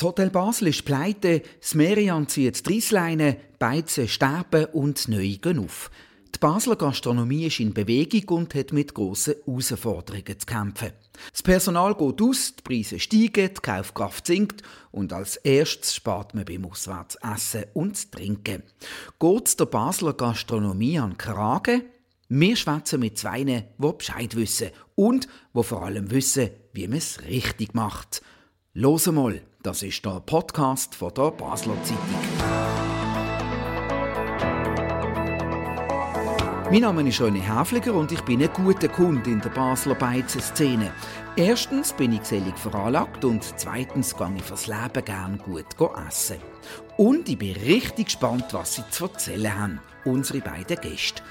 Das Hotel Basel ist pleite, das Merian zieht die Reissleine, Beizen sterben und neu gehen auf. Die Basler Gastronomie ist in Bewegung und hat mit grossen Herausforderungen zu kämpfen. Das Personal geht aus, die Preise steigen, die Kaufkraft sinkt und als erstes spart man beim Auswärtsessen und Trinken. Geht der Basler Gastronomie an Kragen? Wir schwätzen mit zwei, die Bescheid wissen und die vor allem wissen, wie man es richtig macht. Los mal, das ist der Podcast von der Basler Zeitung. Mein Name ist René Häfliger und ich bin ein guter Kunde in der Basler Beizen-Szene. Erstens bin ich gesellig veranlagt und zweitens gehe ich fürs Leben gern gut essen. Und ich bin richtig gespannt, was sie zu erzählen haben, unsere beiden Gäste.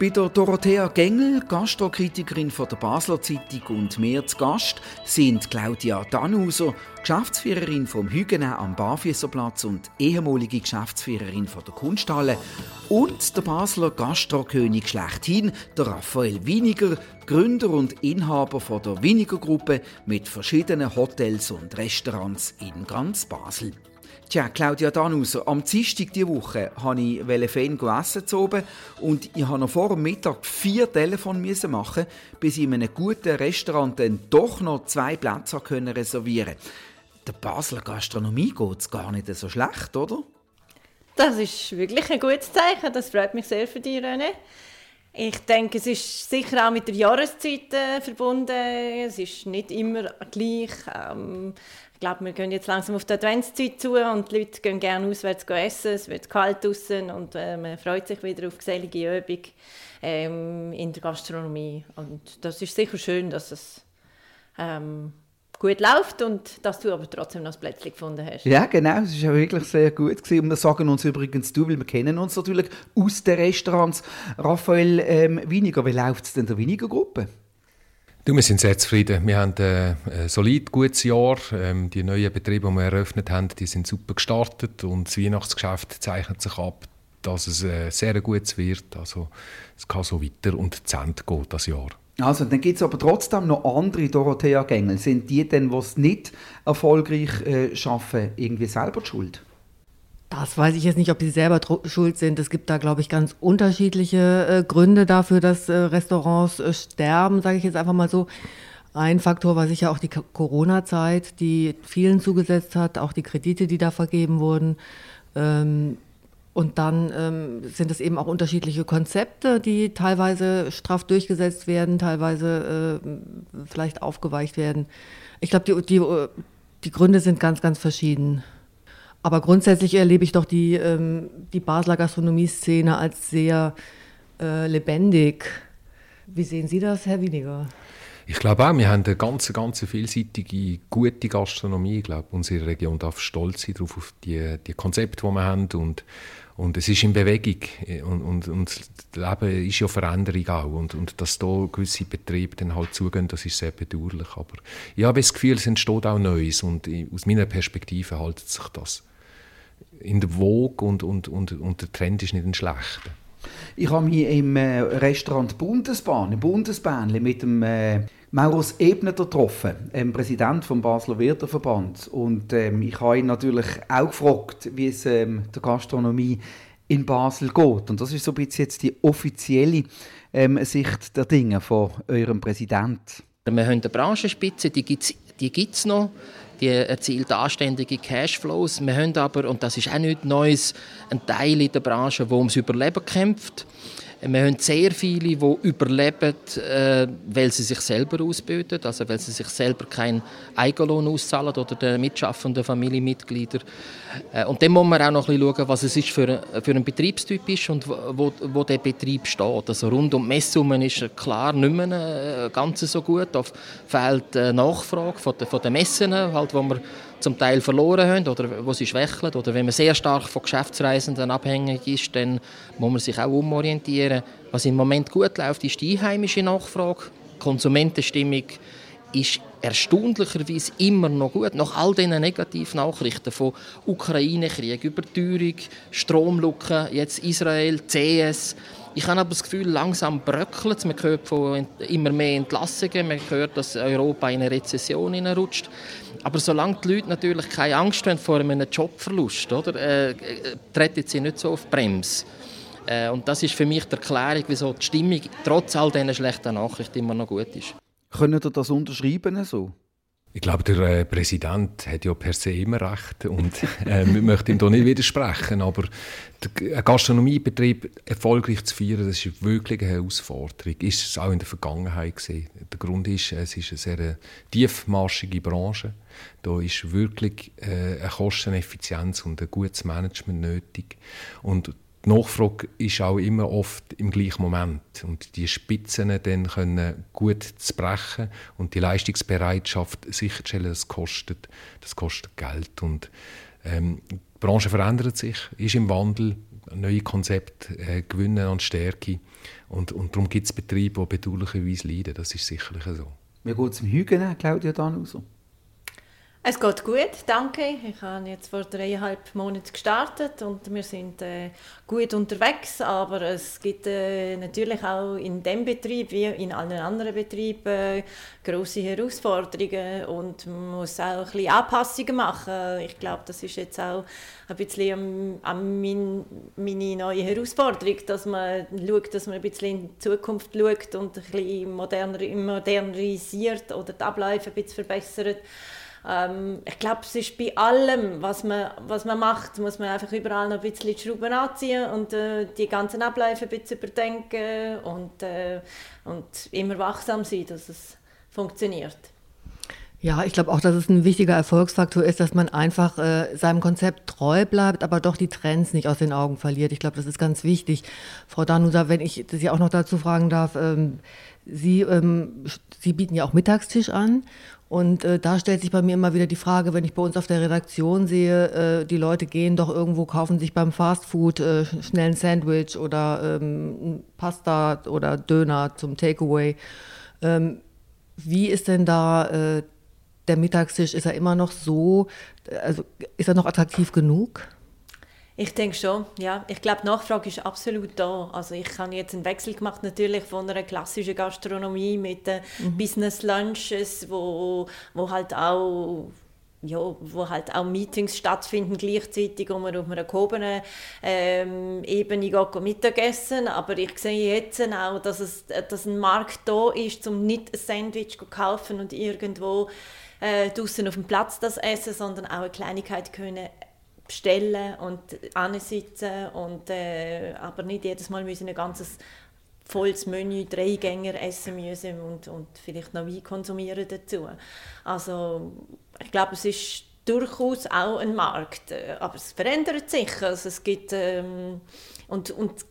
Bei der Dorothea Gengel, Gastrokritikerin von der Basler Zeitung und mir zu Gast, sind Claudia Danuser, Geschäftsführerin vom Hügenau am Barfüsserplatz und ehemalige Geschäftsführerin von der Kunsthalle und der Basler Gastrokönig schlechthin, der Raphael Winiger, Gründer und Inhaber von der Winiger Gruppe mit verschiedenen Hotels und Restaurants in ganz Basel. Tja, Claudia Danuser, am Dienstag diese Woche wollte ich fein essen oben und ich musste noch vor dem Mittag vier Telefone machen, bis ich in einem guten Restaurant dann doch noch zwei Plätze reservieren konnte. Der Basler Gastronomie geht es gar nicht so schlecht, oder? Das ist wirklich ein gutes Zeichen. Das freut mich sehr für dich, René. Ich denke, es ist sicher auch mit der Jahreszeit äh, verbunden. Es ist nicht immer gleich. Ähm, ich glaube, wir gehen jetzt langsam auf die Adventszeit zu und die Leute gehen gerne auswärts essen. Es wird kalt draußen und äh, man freut sich wieder auf gesellige Übung ähm, in der Gastronomie. Und das ist sicher schön, dass es ähm, gut läuft und dass du aber trotzdem noch das Plätzchen gefunden hast. Ja, genau, es war wirklich sehr gut. Gewesen. Und wir sagen uns übrigens du, weil wir kennen uns natürlich aus den Restaurants. Raphael ähm, Winiger, wie läuft es denn der Winiger Gruppe? Du, wir sind sehr zufrieden. Wir haben äh, ein solid gutes Jahr. Ähm, die neuen Betriebe, die wir eröffnet haben, die sind super gestartet und das Weihnachtsgeschäft zeichnet sich ab, dass es äh, sehr gut wird. Also es kann so weiter und zu Ende gehen, das Jahr. Also, dann gibt es aber trotzdem noch andere Dorothea-Gängel. Sind die denn, die es nicht erfolgreich äh, schaffen, irgendwie selber schuld? Das weiß ich jetzt nicht, ob sie selber schuld sind. Es gibt da, glaube ich, ganz unterschiedliche äh, Gründe dafür, dass äh, Restaurants äh, sterben, sage ich jetzt einfach mal so. Ein Faktor war sicher auch die Corona-Zeit, die vielen zugesetzt hat, auch die Kredite, die da vergeben wurden. Ähm, und dann ähm, sind es eben auch unterschiedliche Konzepte, die teilweise straff durchgesetzt werden, teilweise äh, vielleicht aufgeweicht werden. Ich glaube, die, die, äh, die Gründe sind ganz, ganz verschieden. Aber grundsätzlich erlebe ich doch die, ähm, die Basler Gastronomie-Szene als sehr äh, lebendig. Wie sehen Sie das, Herr Winiger? Ich glaube auch, wir haben eine ganz, ganz vielseitige, gute Gastronomie. Ich glaube, unsere Region darf stolz sein darauf, auf die, die Konzepte, die wir haben. Und, und es ist in Bewegung. Und, und, und das Leben ist ja Veränderung auch. Und, und dass da gewisse Betriebe dann halt zugehen, das ist sehr bedauerlich. Aber ich habe das Gefühl, es entsteht auch Neues. Und aus meiner Perspektive haltet sich das in der Vogue und, und, und, und der Trend ist nicht ein schlechter. Ich habe mich im äh, Restaurant Bundesbahn, im Bundesbähnchen, mit dem äh, Maurus Ebner getroffen, dem Präsident vom Basler Wirteverband. Und ähm, ich habe ihn natürlich auch gefragt, wie es ähm, der Gastronomie in Basel geht. Und das ist so ein bisschen jetzt die offizielle ähm, Sicht der Dinge von eurem Präsidenten. Wir haben eine Branchenspitze, die gibt es die gibt's noch die erzielt anständige Cashflows. Wir haben aber, und das ist auch nichts Neues, einen Teil in der Branche, der ums Überleben kämpft. Wir haben sehr viele, die überleben, äh, weil sie sich selber ausbilden, also weil sie sich selber keinen Eigenlohn auszahlen oder den mitschaffenden Familienmitgliedern. Äh, und dann muss man auch noch ein bisschen schauen, was es ist für, für ein Betriebstyp ist und wo, wo der Betrieb steht. Also rund um die Messsummen ist klar nicht mehr äh, ganz so gut. Da fehlt äh, Nachfrage von den, von den Messen, halt, wo man zum Teil verloren haben oder wo sie schwächeln. Oder wenn man sehr stark von Geschäftsreisenden abhängig ist, dann muss man sich auch umorientieren. Was im Moment gut läuft, ist die einheimische Nachfrage. Die Konsumentenstimmung ist erstaunlicherweise immer noch gut. Nach all diesen Negativnachrichten von Ukraine-Krieg, Überteuerung, Stromlücken, jetzt Israel, CS, Ich habe aber das Gefühl, langsam bröckelt es. Man hört von immer mehr Entlassungen, man hört, dass Europa in eine Rezession hineinrutscht. Aber solange die Leute natürlich keine Angst haben vor einem Jobverlust, oder, äh, äh treten sie nicht so auf die Bremse. Äh, und das ist für mich die Erklärung, wieso die Stimmung trotz all diesen schlechten Nachrichten immer noch gut ist. Können Sie das unterschreiben so? Ich glaube, der äh, Präsident hat ja per se immer recht und äh, wir möchten ihm da nicht widersprechen, aber ein Gastronomiebetrieb erfolgreich zu führen, das ist wirklich eine Herausforderung. Ist es auch in der Vergangenheit gesehen. Der Grund ist, es ist eine sehr tiefmarschige Branche. Da ist wirklich äh, eine Kosteneffizienz und ein gutes Management nötig. Und die Nachfrage ist auch immer oft im gleichen Moment. Und die Spitzen dann können gut zu brechen und die Leistungsbereitschaft sicherzustellen, das kostet, das kostet Geld. Und ähm, die Branche verändert sich, ist im Wandel, neue Konzepte äh, gewinnen an Stärke. Und, und darum gibt es Betriebe, die bedauerlicherweise leiden. Das ist sicherlich so. Wie geht es im Hügen, Claudia Danuso? Es geht gut, danke. Ich habe jetzt vor dreieinhalb Monaten gestartet und wir sind äh, gut unterwegs, aber es gibt äh, natürlich auch in dem Betrieb wie in allen anderen Betrieben äh, große Herausforderungen und man muss auch ein Anpassungen machen. Ich glaube, das ist jetzt auch ein bisschen an, mein, meine neue Herausforderung, dass man schaut, dass man ein bisschen in die Zukunft schaut und ein bisschen moderner, modernisiert oder die Abläufe ein bisschen verbessert. Ähm, ich glaube, es ist bei allem, was man, was man macht, muss man einfach überall noch ein bisschen die Schrauben anziehen und äh, die ganzen Abläufe ein bisschen überdenken und, äh, und immer wachsam sein, dass es funktioniert. Ja, ich glaube auch, dass es ein wichtiger Erfolgsfaktor ist, dass man einfach äh, seinem Konzept treu bleibt, aber doch die Trends nicht aus den Augen verliert. Ich glaube, das ist ganz wichtig. Frau Danusa, wenn ich Sie auch noch dazu fragen darf, ähm, Sie, ähm, Sie bieten ja auch Mittagstisch an und äh, da stellt sich bei mir immer wieder die Frage, wenn ich bei uns auf der Redaktion sehe, äh, die Leute gehen doch irgendwo, kaufen sich beim Fastfood äh, schnell ein Sandwich oder ähm, Pasta oder Döner zum Takeaway. Ähm, wie ist denn da äh, der Mittagstisch? Ist er immer noch so, also ist er noch attraktiv genug? Ich denke schon, ja. Ich glaube, die Nachfrage ist absolut da. Also ich habe jetzt einen Wechsel gemacht natürlich von einer klassischen Gastronomie mit den mhm. Business Lunches, wo, wo halt auch ja, wo halt auch Meetings stattfinden gleichzeitig, wo man auf einer gehobenen ähm, Ebene geht, Mittagessen. Aber ich sehe jetzt auch, dass, es, dass ein Markt da ist, um nicht ein Sandwich zu kaufen und irgendwo äh, draußen auf dem Platz das essen, sondern auch eine Kleinigkeit können bestellen und ansitzen und äh, aber nicht jedes Mal müssen ein ganzes volles Menü, drei Gänger essen müssen und, und vielleicht noch Wein konsumieren dazu. Also ich glaube, es ist durchaus auch ein Markt, äh, aber es verändert sich. Also es gibt ähm, und, und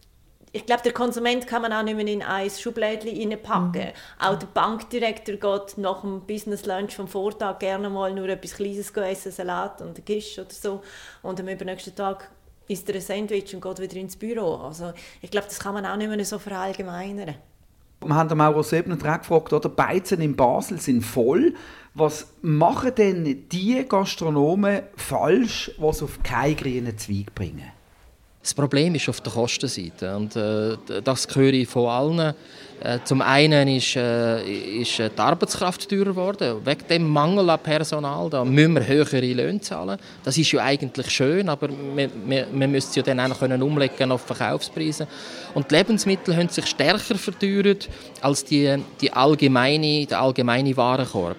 ich glaube, der Konsument kann man auch nicht mehr in ein Schublädchen reinpacken. Mhm. Auch der Bankdirektor geht nach dem Business Lunch vom Vortag gerne mal nur etwas Kleines essen, Salat und ein Gisch oder so. Und am übernächsten Tag isst er ein Sandwich und geht wieder ins Büro. Also ich glaube, das kann man auch nicht mehr so verallgemeinern. Wir haben Mauro Sebner gefragt, oder? Beizen in Basel sind voll. Was machen denn die Gastronomen falsch, die es auf keinen grünen Zweig bringen? Das Problem ist auf der Kostenseite und äh, das höre ich von allen. Äh, zum einen ist, äh, ist die Arbeitskraft teurer geworden. Wegen dem Mangel an Personal da müssen wir höhere Löhne zahlen. Das ist ja eigentlich schön, aber wir, wir müssen ja dann auch können umlegen auf Verkaufspreise. Und die Lebensmittel haben sich stärker verteuert als die, die allgemeine, der allgemeine Warenkorb.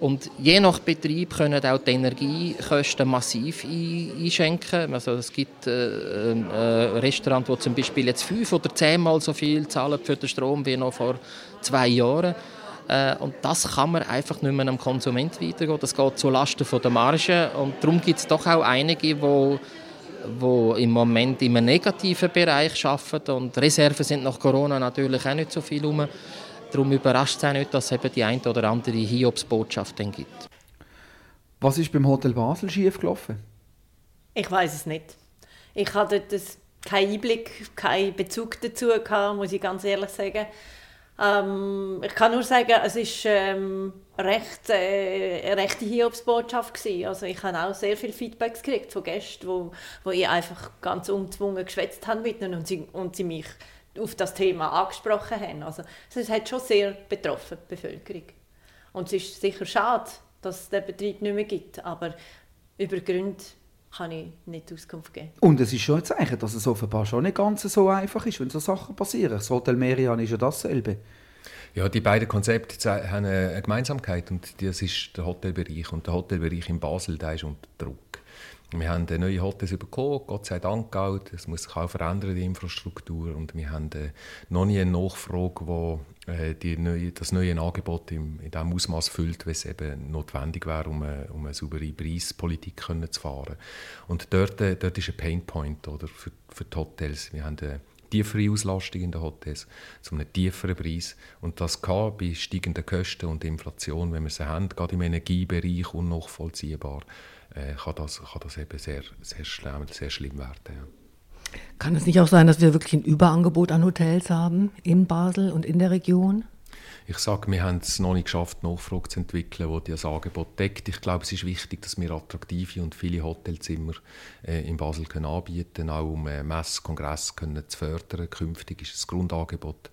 Und je nach Betrieb können auch die Energiekosten massiv einschenken. Also es gibt äh, äh, Restaurants, die zum Beispiel jetzt fünf oder zehnmal so viel zahlen für den Strom wie noch vor zwei Jahren. Äh, und das kann man einfach nicht mehr am Konsument weitergehen. Das geht zulasten der Marge. Und darum gibt es doch auch einige, die wo im Moment im negativen Bereich arbeiten und Reserven sind nach Corona natürlich auch nicht so viel herum. Darum überrascht es auch nicht, dass es eben die eine oder andere Hiobsbotschaft dann gibt. Was ist beim Hotel Basel schiefgelaufen? Ich weiß es nicht. Ich hatte das keinen Einblick, keinen Bezug dazu gehabt, muss ich ganz ehrlich sagen. Ähm, ich kann nur sagen, es war ähm, recht, äh, eine rechte Hiobsbotschaft gewesen. Also ich habe auch sehr viele Feedbacks gekriegt von Gästen, wo, wo ich einfach ganz ungezwungen geschwätzt habe mit ihnen und sie, und sie mich auf das Thema angesprochen haben. Also es hat schon sehr betroffen, die Bevölkerung. Und es ist sicher schade, dass es den Betrieb nicht mehr gibt, aber über Gründe kann ich nicht Auskunft geben. Und es ist schon ein Zeichen, dass es offenbar schon nicht ganz so einfach ist, wenn so Sachen passieren. Das Hotel Merian ist ja dasselbe. Ja, die beiden Konzepte haben eine Gemeinsamkeit und das ist der Hotelbereich. Und der Hotelbereich in Basel, der ist unter Druck. Wir haben neue Hotels bekommen, Gott sei Dank auch. Es muss sich auch verändern, die Infrastruktur. Und wir haben äh, noch nie eine Nachfrage, wo äh, die neue, das neue Angebot im, in dem Ausmaß füllt, wie es eben notwendig wäre, um eine, um eine saubere Preispolitik können zu fahren. Und dort, äh, dort ist ein Painpoint oder, für, für die Hotels. Wir haben eine tiefere Auslastung in den Hotels zu einem tieferen Preis. Und das kann bei steigenden Kosten und Inflation, wenn wir sie haben, gerade im Energiebereich unnachvollziehbar, äh, kann, das, kann das eben sehr, sehr, schlimm, sehr schlimm werden. Ja. Kann es nicht auch sein, dass wir wirklich ein Überangebot an Hotels haben in Basel und in der Region? Ich sage, wir haben es noch nicht geschafft, Nachfrage zu entwickeln, die das Angebot deckt. Ich glaube, es ist wichtig, dass wir attraktive und viele Hotelzimmer äh, in Basel können anbieten können, auch um äh, Mess, können zu fördern. Künftig ist das Grundangebot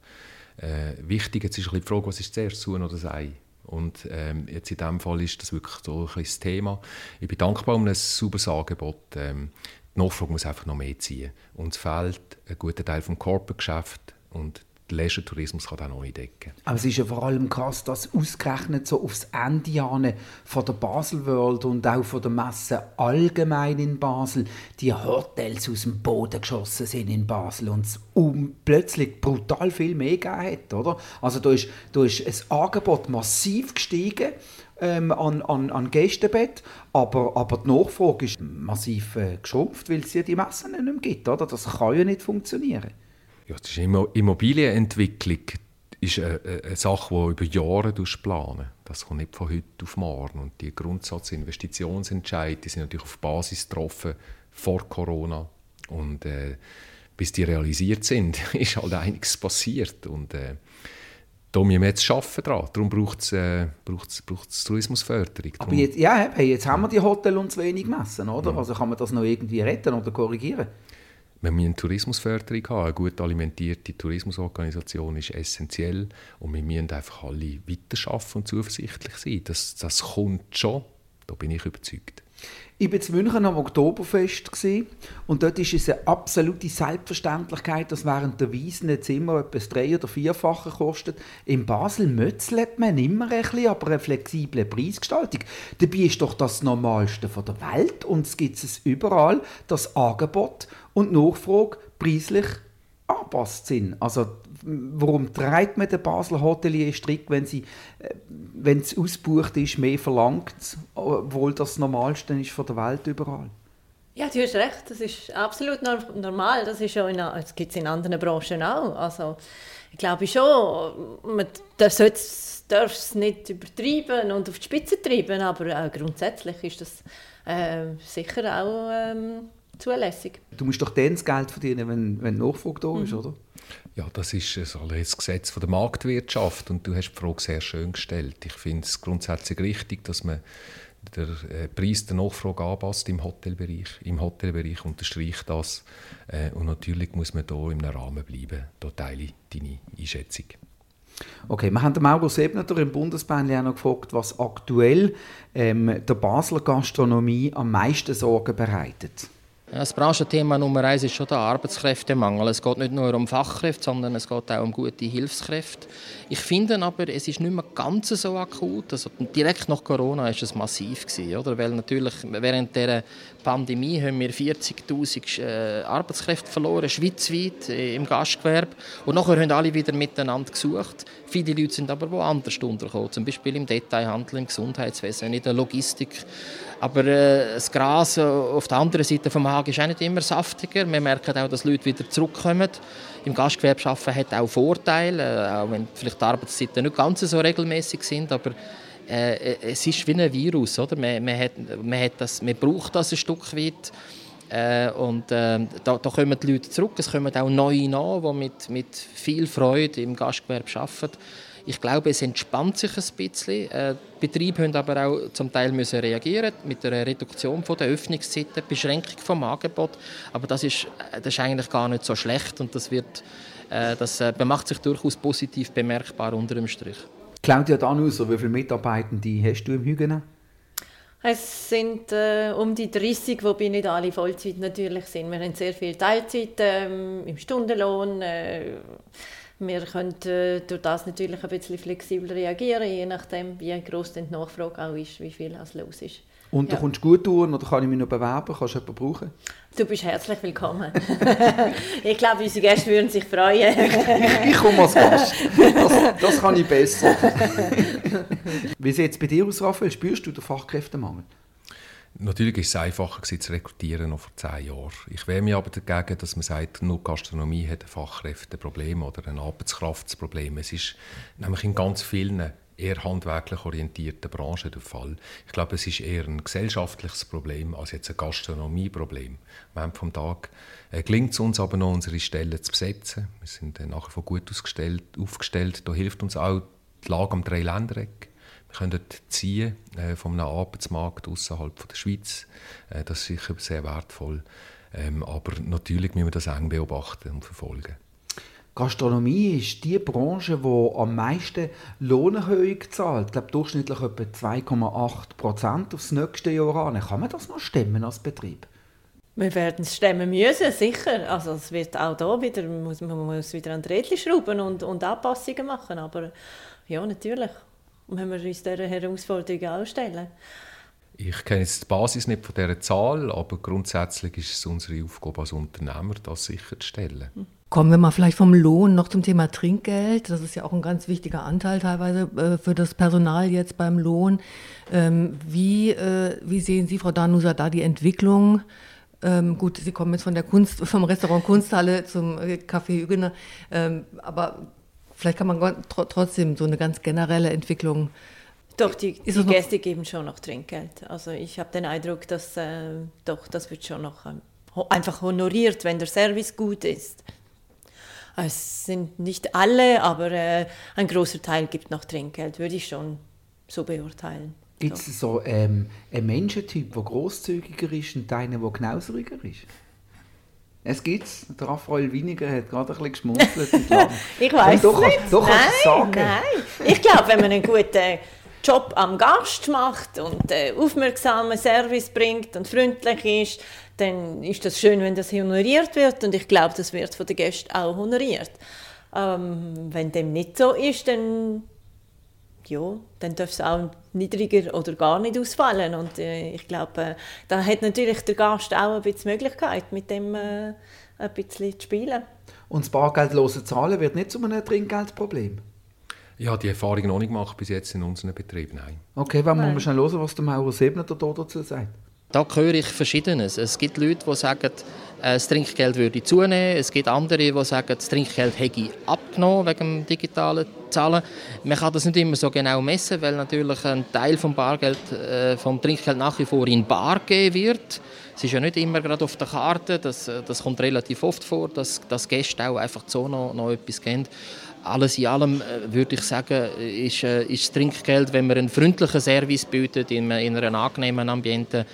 äh, wichtig. Jetzt ist ein die Frage, was ist zuerst, Suchen oder das Ei? Und ähm, jetzt in diesem Fall ist das wirklich so ein das Thema. Ich bin dankbar um ein sauberes Angebot. Ähm, die Nachfrage muss einfach noch mehr ziehen. Uns fehlt ein guter Teil vom Corporate-Geschäft und der Leisure-Tourismus kann das noch nicht decken. Aber es ist ja vor allem krass, dass ausgerechnet so aufs Ende von der Basel World und auch von der Messe allgemein in Basel die Hotels aus dem Boden geschossen sind in Basel und es um plötzlich brutal viel mehr gegeben hat, oder? Also da ist, da ist das Angebot massiv gestiegen ähm, an, an, an Gästebett, aber, aber die Nachfrage ist massiv äh, geschrumpft, weil es ja die Messen nicht mehr gibt, oder? Das kann ja nicht funktionieren. Ja, das ist Immobilienentwicklung ist eine, eine Sache, die über Jahre planen Das kommt nicht von heute auf morgen. Und die Grundsatzinvestitionsentscheide sind natürlich auf Basis getroffen vor Corona. Und äh, bis die realisiert sind, ist halt einiges passiert. Und äh, da müssen wir jetzt arbeiten dran. Darum braucht es äh, Tourismusförderung. Aber jetzt, ja, jetzt haben wir die Hotels und zu wenig Messen, oder? Ja. Also kann man das noch irgendwie retten oder korrigieren? Wir müssen Tourismusförderung haben. Eine gut alimentierte Tourismusorganisation ist essentiell und wir müssen einfach alle weiterarbeiten und zuversichtlich sein. Das, das kommt schon, da bin ich überzeugt. Ich war in München am Oktoberfest und dort ist es eine absolute Selbstverständlichkeit, dass während der Wiesen ein Zimmer etwas drei- oder vierfacher kostet. In Basel mötzelt man immer ein bisschen, aber eine flexible Preisgestaltung. Dabei ist doch das Normalste der Welt und es gibt es überall, das Angebot und Nachfrage preislich angepasst sind. Also warum treibt man den Basler Hotelier strikt, wenn sie, äh, wenn es ausgebucht ist, mehr verlangt, obwohl das Normalste ist von der Welt überall? Ja, du hast recht, das ist absolut normal. Das, ist in, das gibt es in anderen Branchen auch. Also, ich glaube schon, man darf es nicht übertreiben und auf die Spitze treiben, aber grundsätzlich ist das äh, sicher auch ähm, zulässig. Du musst doch dann das Geld verdienen, wenn, wenn Nachfrage da ist, mhm. oder? Ja, das ist das Gesetz von der Marktwirtschaft und du hast die Frage sehr schön gestellt. Ich finde es grundsätzlich richtig, dass man den äh, Preis der Nachfrage anpasst im Hotelbereich. Im Hotelbereich unterstreicht das. Äh, und natürlich muss man hier im Rahmen bleiben. Da teile ich deine Einschätzung. Okay, wir haben den Mauro Sebneter im Bundesbahn auch noch gefragt, was aktuell ähm, der Basler Gastronomie am meisten Sorgen bereitet. Das Branchenthema Nummer eins ist schon der Arbeitskräftemangel. Es geht nicht nur um Fachkräfte, sondern es geht auch um gute Hilfskräfte. Ich finde aber, es ist nicht mehr ganz so akut. Also direkt nach Corona ist es massiv gewesen, oder? Weil natürlich während der Pandemie haben wir 40.000 äh, Arbeitskräfte verloren, schweizweit äh, im Gastgewerbe. Und nachher haben alle wieder miteinander gesucht. Viele Leute sind aber woanders untergekommen, zum Beispiel im Detailhandel, im Gesundheitswesen, in der Logistik. Aber äh, das Gras auf der anderen Seite vom Hagen ist auch nicht immer saftiger. Wir merken auch, dass Leute wieder zurückkommen. Im Gastgewerbe arbeiten hat auch Vorteile, äh, auch wenn vielleicht die Arbeitszeiten nicht ganz so regelmäßig sind, aber äh, es ist wie ein Virus, oder? Man, man, hat, man, hat das, man braucht das ein Stück weit. Äh, und äh, da, da kommen die Leute zurück. Es kommen auch neue nach, die mit, mit viel Freude im Gastgewerbe arbeiten. Ich glaube, es entspannt sich ein bisschen. Äh, die Betriebe müssen aber auch zum Teil müssen reagieren mit einer Reduktion der Öffnungszeiten, Beschränkung vom Angebot. Aber das ist, das ist eigentlich gar nicht so schlecht und das wird äh, das äh, macht sich durchaus positiv bemerkbar unter dem Strich. Claudia Danuser, wie viele Mitarbeitende hast du im Hügenen? Es sind äh, um die 30, wobei nicht alle Vollzeit natürlich sind. Wir haben sehr viel Teilzeit ähm, im Stundenlohn. Äh, wir können äh, durch das natürlich ein bisschen flexibel reagieren, je nachdem, wie groß die Nachfrage auch ist, wie viel es los ist. Und du ja. kommst gut durch oder kann ich mich noch bewerben? Kannst du jemanden brauchen? Du bist herzlich willkommen. ich glaube, unsere Gäste würden sich freuen. ich komme als Gast. Das, das kann ich besser. Wie sieht es bei dir aus, Raphael? Spürst du den Fachkräftemangel? Natürlich war es einfacher zu rekrutieren noch vor zehn Jahren. Ich wehre mich aber dagegen, dass man sagt, nur Gastronomie hat ein Fachkräfteproblem oder ein Arbeitskraftsproblem. Es ist nämlich in ganz vielen eher handwerklich orientierten Branchen der Fall. Ich glaube, es ist eher ein gesellschaftliches Problem als jetzt ein Gastronomieproblem. Am Ende vom Tag äh, gelingt es uns aber noch, unsere Stellen zu besetzen. Wir sind äh, nachher vor gut aufgestellt. Da hilft uns auch die Lage am Dreiländereck. Wir können dort ziehen äh, von einem Arbeitsmarkt außerhalb der Schweiz. Äh, das ist sicher sehr wertvoll. Ähm, aber natürlich müssen wir das eng beobachten und verfolgen. Gastronomie ist die Branche, die am meisten Lohnerhöhung zahlt. Ich glaube, durchschnittlich etwa 2,8 Prozent aufs nächste Jahr an. Kann man das noch stemmen als Betrieb? Wir werden es stemmen müssen, sicher. Also es wird auch da wieder, muss, man muss wieder an die Rädchen schrauben und, und Anpassungen machen. Aber ja, natürlich müssen wir uns dieser Herausforderung auch stellen. Ich kenne jetzt die Basis nicht von dieser Zahl, aber grundsätzlich ist es unsere Aufgabe als Unternehmer, das sicherzustellen. Hm. Kommen wir mal vielleicht vom Lohn noch zum Thema Trinkgeld. Das ist ja auch ein ganz wichtiger Anteil teilweise äh, für das Personal jetzt beim Lohn. Ähm, wie, äh, wie sehen Sie, Frau Danusa, da die Entwicklung? Ähm, gut, Sie kommen jetzt von der Kunst, vom Restaurant Kunsthalle zum äh, Café Hügener, ähm, aber vielleicht kann man trotzdem so eine ganz generelle Entwicklung doch, die, die Gäste geben schon noch Trinkgeld. Also ich habe den Eindruck, dass äh, doch, das wird schon noch ähm, einfach honoriert, wenn der Service gut ist. Es sind nicht alle, aber äh, ein großer Teil gibt noch Trinkgeld, würde ich schon so beurteilen. Gibt es so ähm, einen Menschentyp, der großzügiger ist und einen, der knauseriger ist? Es gibt es. Der Raphael Winiger hat gerade ein bisschen geschmunzelt. ich weiß nicht. Doch, nein, sagen. nein. Ich glaube, wenn man einen guten Job am Gast macht und äh, aufmerksamen Service bringt und freundlich ist, dann ist das schön, wenn das honoriert wird und ich glaube, das wird von den Gästen auch honoriert. Ähm, wenn dem nicht so ist, dann ja, dann darf es auch niedriger oder gar nicht ausfallen und äh, ich glaube, äh, da hat natürlich der Gast auch ein bisschen Möglichkeit, mit dem äh, ein bisschen zu spielen. Und das bargeldlose Zahlen wird nicht zu einem Trinkgeldproblem? Ja, die Erfahrung noch nicht gemacht bis jetzt in unseren Betrieben, nein. Okay, wann muss man schnell hören, was der Mauro Sebner dazu sagt? Da höre ich Verschiedenes. Es gibt Leute, die sagen, äh, das Trinkgeld würde zunehmen. Es gibt andere, die sagen, das Trinkgeld hätte abgenommen wegen dem digitalen Zahlen. Man kann das nicht immer so genau messen, weil natürlich ein Teil vom Bargeld, äh, vom Trinkgeld nach wie vor in Bar gegeben wird. Es ist ja nicht immer gerade auf der Karte. Das, äh, das kommt relativ oft vor, dass, dass Gäste auch einfach so noch, noch etwas geben alles in allem würde ich sagen, ist, ist Trinkgeld, wenn man einen freundlichen Service bietet in, in einem angenehmen Ambiente,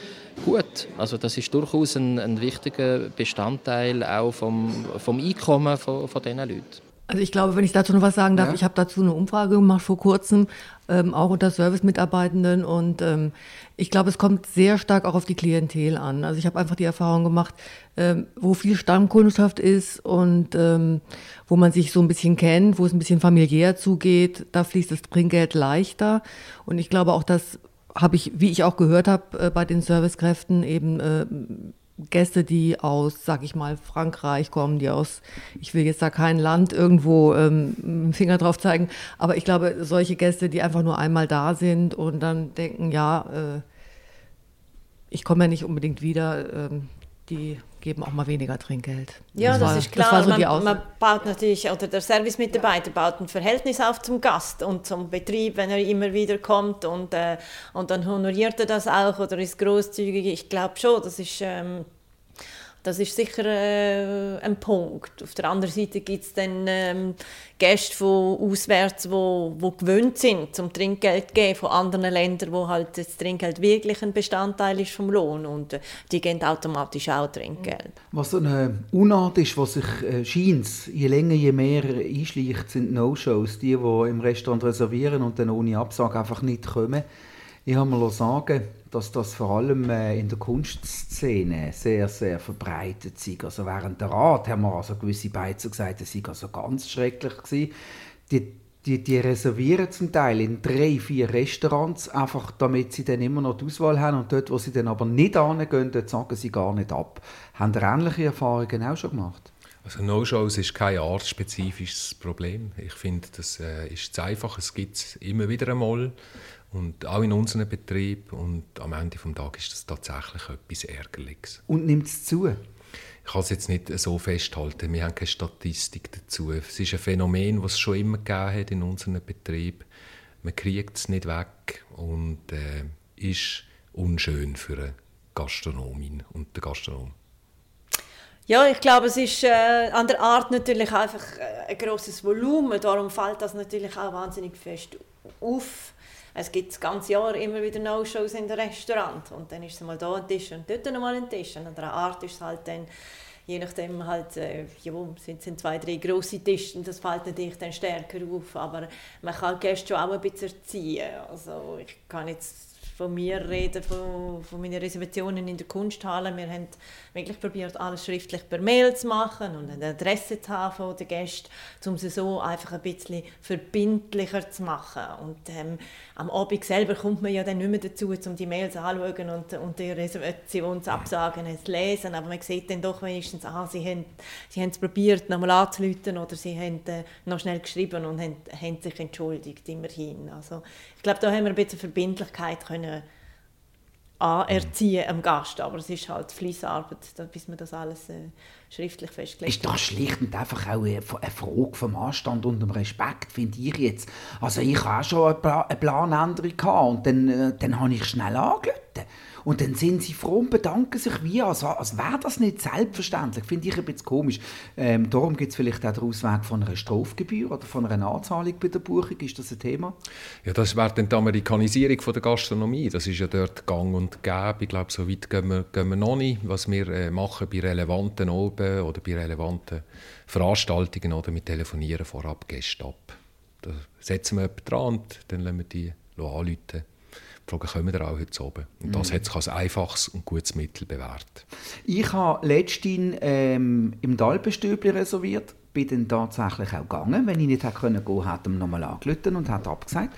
gut. Also das ist durchaus ein, ein wichtiger Bestandteil auch vom, vom Einkommen von, von diesen Leuten. Also ich glaube, wenn ich dazu noch was sagen darf, ja. ich habe dazu eine Umfrage gemacht vor kurzem, ähm, auch unter Service-Mitarbeitenden und ähm, ich glaube, es kommt sehr stark auch auf die Klientel an. Also ich habe einfach die Erfahrung gemacht, ähm, wo viel Stammkundschaft ist und ähm, wo man sich so ein bisschen kennt, wo es ein bisschen familiär zugeht, da fließt das Trinkgeld leichter und ich glaube auch, dass habe ich, wie ich auch gehört habe äh, bei den Servicekräften, eben äh, Gäste, die aus, sag ich mal, Frankreich kommen, die aus, ich will jetzt da kein Land irgendwo ähm, einen Finger drauf zeigen, aber ich glaube, solche Gäste, die einfach nur einmal da sind und dann denken, ja, äh, ich komme ja nicht unbedingt wieder, ähm, die geben auch mal weniger Trinkgeld. Ja, das, das war, ist klar. Das so man, man, baut natürlich, oder der Servicemitarbeiter baut ein Verhältnis auf zum Gast und zum Betrieb, wenn er immer wieder kommt und, äh, und dann honoriert er das auch oder ist großzügig. Ich glaube schon, das ist, ähm, Das ist sicher äh, ein Punkt. Auf der anderen Seite gibt es dann ähm, Gäste von auswärts, wo, wo gewöhnt sind, zum Trinkgeld zu geben von anderen Ländern, wo halt das Trinkgeld wirklich ein Bestandteil ist vom Lohn und äh, die geben automatisch auch Trinkgeld. Was so eine Unart ist, was sich äh, scheint, je länger, je mehr einschleicht, sind No-Shows, die, die im Restaurant reservieren und dann ohne Absage einfach nicht kommen. Ich habe mir sagen, dass das vor allem äh, in der Kunstszene sehr, sehr verbreitet ist. Also während der Rat haben wir also gewisse Beizer gesagt, es sei also ganz schrecklich. Die, die, die reservieren zum Teil in drei, vier Restaurants, einfach damit sie dann immer noch die Auswahl haben und dort, wo sie dann aber nicht hingehen, dort sagen sie gar nicht ab. Haben ihr ähnliche Erfahrungen auch schon gemacht? Also No-Shows ist kein artspezifisches Problem. Ich finde, das äh, ist zu einfach. Es gibt es immer wieder einmal. Und auch in unserem Betrieb. Und am Ende des Tages ist das tatsächlich etwas Ärgerliches. Und nimmt es zu? Ich kann es jetzt nicht so festhalten. Wir haben keine Statistik dazu. Es ist ein Phänomen, das es schon immer gegeben hat in unserem Betrieb. Man kriegt es nicht weg und äh, ist unschön für eine Gastronomin und den Gastronom. Ja, ich glaube, es ist äh, an der Art natürlich einfach äh, ein großes Volumen. Darum fällt das natürlich auch wahnsinnig fest auf es gibt das ganze Jahr immer wieder No-Shows in den Restaurant und dann ist es mal da ein Tisch und dort noch mal ein Tisch. Und an der Art ist es halt dann je nachdem halt, äh, ja, sind es zwei, drei grosse Tische und das fällt natürlich dann stärker auf, aber man kann Gäste schon auch ein bisschen erziehen. Also ich kann jetzt von mir reden, von, von meinen Reservationen in der Kunsthalle. Wir haben wirklich probiert, alles schriftlich per Mail zu machen und eine Adresse zu haben von den Gästen, um sie so einfach ein bisschen verbindlicher zu machen. Und ähm, am Abend selber kommt man ja dann nicht mehr dazu, um die Mails anzuschauen und, und die Reservationsabsagen zu lesen, aber man sieht dann doch wenigstens, ah, sie haben, sie haben es probiert, nochmal anzurufen oder sie haben äh, noch schnell geschrieben und haben, haben sich entschuldigt, immerhin. Also, ich glaube, da haben wir ein bisschen Verbindlichkeit können können anerziehen am Gast. Aber es ist halt Fließarbeit, bis man das alles äh, schriftlich festlegt. Ist das schlicht und einfach auch eine Frage vom Anstand und dem Respekt, finde ich jetzt. Also ich habe auch schon eine Planänderung gehabt und dann, äh, dann habe ich schnell angerufen. Und dann sind sie froh und bedanken sich wie, als, als wäre das nicht selbstverständlich. Finde ich ein bisschen komisch. Ähm, darum gibt es vielleicht auch den Ausweg von einer Strafgebühr oder von einer Anzahlung bei der Buchung. Ist das ein Thema? Ja, das wäre dann die Amerikanisierung von der Gastronomie. Das ist ja dort gang und gäbe. Ich glaube, so weit gehen wir, gehen wir noch nicht. Was wir äh, machen bei relevanten Oben oder bei relevanten Veranstaltungen oder mit Telefonieren vorab Gäste ab. Da setzen wir jemanden dran und dann lassen wir die anrufen die Frage, kommen wir auch heute oben? Und das mhm. hat sich als einfaches und gutes Mittel bewährt. Ich habe letztens ähm, im Dalbenstübli reserviert bin dann tatsächlich auch gegangen. Wenn ich nicht hätte gehen konnte, hat er nochmal angerufen und hat abgesagt.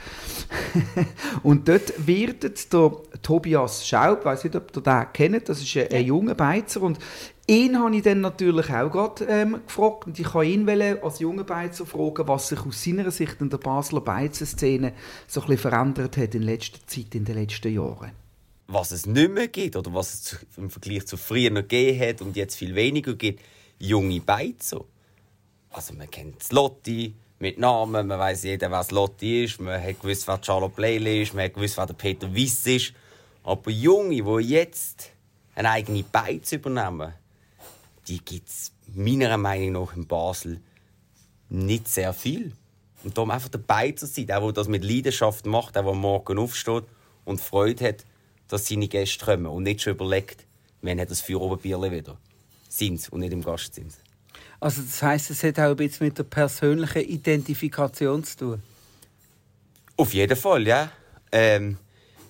und dort wird der Tobias Schaub, ich weiß nicht, ob ihr den kennt, das ist ein, ein junger Beizer und Ihn habe ich dann natürlich auch gerade ähm, gefragt und ich kann ihn als junger Beizer fragen, was sich aus seiner Sicht in der Basler Beizer-Szene so ein bisschen verändert hat in letzter Zeit, in den letzten Jahren. Was es nicht mehr gibt oder was es im Vergleich zu früher noch gegeben hat und jetzt viel weniger gibt, junge Beizer. Also man kennt Lotti mit Namen, man weiß jeder, wer das Lotti ist, man hat gewusst, wer Charlotte Playley ist, man hat gewusst, wer Peter Wiss ist. Aber Junge, die jetzt eine eigene Beiz übernehmen, die gibt es meiner Meinung nach in Basel nicht sehr viel. Und darum einfach dabei zu sein, der, der das mit Leidenschaft macht, der, der morgen aufsteht und Freude hat, dass seine Gäste kommen und nicht schon überlegt, wann hat das Bierle wieder. Sind und nicht im Gastzins. Also das heißt, es hat auch ein bisschen mit der persönlichen Identifikation zu tun? Auf jeden Fall, ja. Ähm,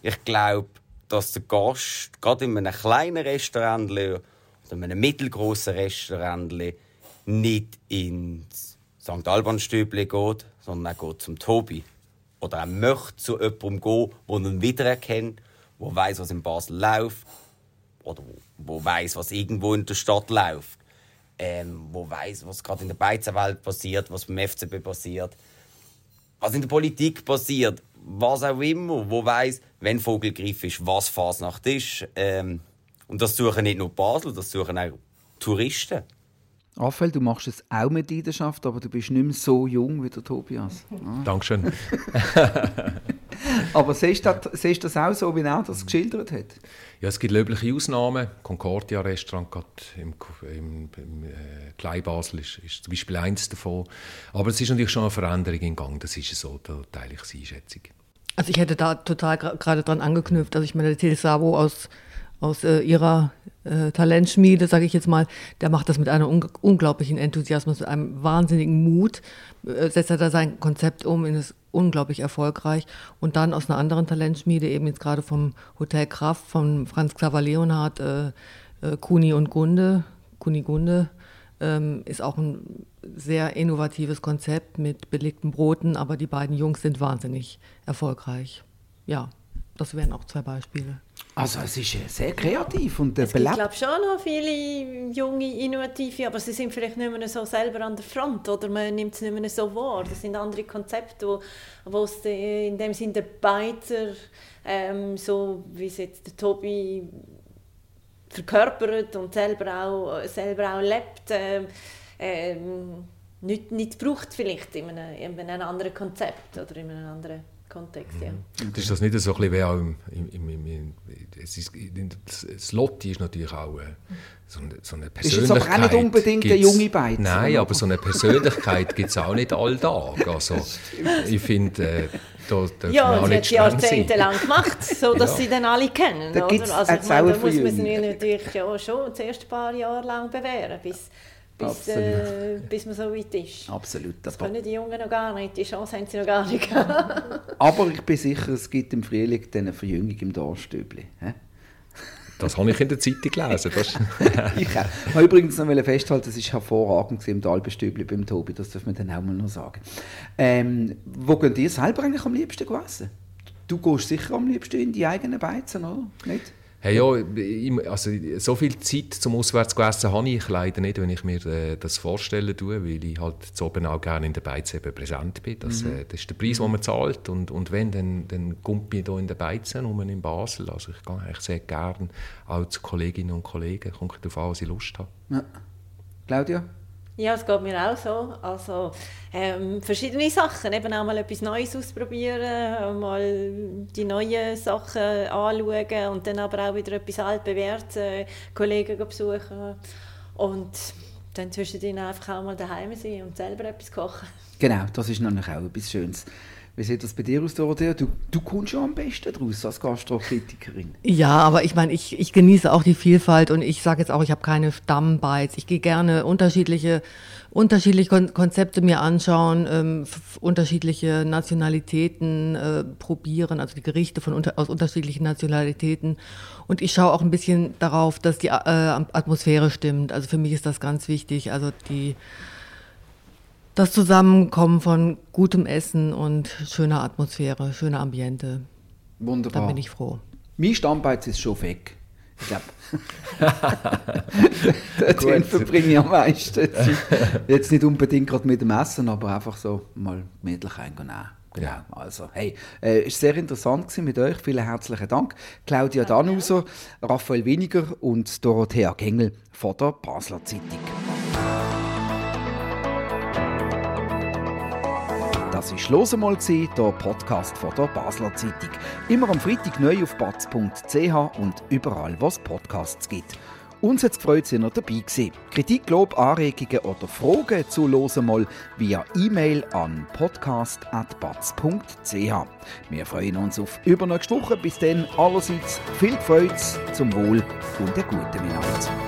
ich glaube, dass der Gast gerade in einem kleinen Restaurant oder einem mittelgroßen Restaurant nicht ins St. Alban Stübli geht, sondern er geht zum Tobi. Oder er möchte zu jemandem gehen, der ihn wiedererkennt, der weiß, was in Basel läuft. Oder wo weiß, was irgendwo in der Stadt läuft. Ähm, wo weiß, was gerade in der Beizenwelt passiert, was beim FCB passiert, was in der Politik passiert, was auch immer, wo weiß, wenn Vogelgriff ist, was Fasnacht ist. Ähm, und das suchen nicht nur Basel, das suchen auch Touristen. Raphael, du machst es auch mit Leidenschaft, aber du bist nicht mehr so jung wie der Tobias. Ah. Dankeschön. Aber siehst du, das, siehst du das auch so, wie er das geschildert hat? Ja, es gibt löbliche Ausnahmen. Concordia Restaurant im, im, im äh, Kleinbasel ist, ist zum Beispiel eins davon. Aber es ist natürlich schon eine Veränderung in Gang. Das ist so, da teile ich die Einschätzung. Also ich hätte da total gerade dran angeknüpft. Also ich meine, der Til Sabo aus, aus äh, ihrer äh, Talentschmiede, sage ich jetzt mal, der macht das mit einem un unglaublichen Enthusiasmus, mit einem wahnsinnigen Mut, äh, setzt er da sein Konzept um, ist unglaublich erfolgreich. Und dann aus einer anderen Talentschmiede, eben jetzt gerade vom Hotel Kraft, von Franz Xaver Leonhardt, äh, äh, Kuni und Gunde, Kuni Gunde, ähm, ist auch ein sehr innovatives Konzept mit belegten Broten, aber die beiden Jungs sind wahnsinnig erfolgreich. Ja, das wären auch zwei Beispiele. Also es ist sehr kreativ und äh, Es gibt glaube schon noch viele junge, innovative, aber sie sind vielleicht nicht mehr so selber an der Front oder man nimmt es nicht mehr so wahr. Das sind andere Konzepte, wo, wo es in dem Sinne der Beizer, ähm, so wie es jetzt der Tobi verkörpert und selber auch, selber auch lebt, ähm, ähm, nicht, nicht braucht vielleicht in einem, in einem anderen Konzept oder in einem anderen Kontext, ja. Mhm. Ist das nicht so ein bisschen wie auch im, im, im, im es ist, das Lotti ist natürlich auch äh, so eine, so eine Persönlichkeit. Ist jetzt aber auch nicht unbedingt eine junge Beiz. Nein, aber so eine Persönlichkeit gibt es auch nicht alltag. Also, ich finde, äh, da, da ja, und sie hat jahrzehntelang gemacht, so dass ja. sie dann alle kennen. Da, oder? Also, ich meine, da muss man sich natürlich ja schon das erste paar Jahre lang bewähren, bis bis, äh, bis man so weit ist. Absolut. Das können die Jungen noch gar nicht, die Chance haben sie noch gar nicht. Aber ich bin sicher, es gibt im Frühling eine Verjüngung im Dorfstübli. Das habe ich in der Zeitung gelesen. ich wollte übrigens noch festhalten, das ist hervorragend im Talbestübli beim Tobi, das darf man dann auch mal noch sagen. Ähm, wo könnt ihr selber eigentlich am liebsten essen? Du gehst sicher am liebsten in die eigenen Beizen, oder? Nicht? Hey, ja, also, so viel Zeit zum Auswärtsessen habe ich leider nicht, wenn ich mir äh, das vorstellen tue, weil ich halt zu oben auch gerne in der Beiz eben präsent bin. Das, mhm. äh, das ist der Preis, den man zahlt. Und, und wenn, dann, dann kommt ich hier in der Beiz um in Basel. Also ich gehe eigentlich sehr gerne auch zu Kolleginnen und Kollegen. Kommt darauf an, was ich Lust habe. Ja. Claudia? Ja, es geht mir auch so. Also ähm, verschiedene Sachen, eben auch mal etwas Neues ausprobieren, mal die neuen Sachen anschauen und dann aber auch wieder etwas altbewährtes, äh, Kollegen besuchen und dann zwischendrin einfach auch mal daheim sein und selber etwas kochen. Genau, das ist natürlich auch etwas Schönes. Wie sieht das bei dir aus, Dorothea? Du, du kommst schon am besten daraus als Gastrokritikerin. Ja, aber ich meine, ich, ich genieße auch die Vielfalt und ich sage jetzt auch, ich habe keine Stammbeiz. Ich gehe gerne unterschiedliche, unterschiedliche Kon Konzepte mir anschauen, ähm, unterschiedliche Nationalitäten äh, probieren, also die Gerichte von unter, aus unterschiedlichen Nationalitäten. Und ich schaue auch ein bisschen darauf, dass die äh, Atmosphäre stimmt. Also für mich ist das ganz wichtig. Also die das Zusammenkommen von gutem Essen und schöner Atmosphäre, schöner Ambiente. Wunderbar. Da bin ich froh. Mein Stammbeiz ist schon weg. Ich glaube, den verbringe ich am meisten Jetzt nicht unbedingt gerade mit dem Essen, aber einfach so mal gemütlich. Genau. Ja. Also, hey, äh, ist sehr interessant gewesen mit euch. Vielen herzlichen Dank. Claudia Danuser, Raphael Winiger und Dorothea Gengel von der Basler Zeitung. Das war «Los einmal», der Podcast von der Basler Zeitung. Immer am Freitag neu auf batz.ch und überall, wo es Podcasts gibt. Uns hat es gefreut, dass ihr dabei gewesen. Kritik, Lob, Anregungen oder Fragen zu «Los einmal» via E-Mail an podcast.batz.ch. Wir freuen uns auf übernächste Woche. Bis dann allerseits viel Freude, zum Wohl und der guten Miteinander.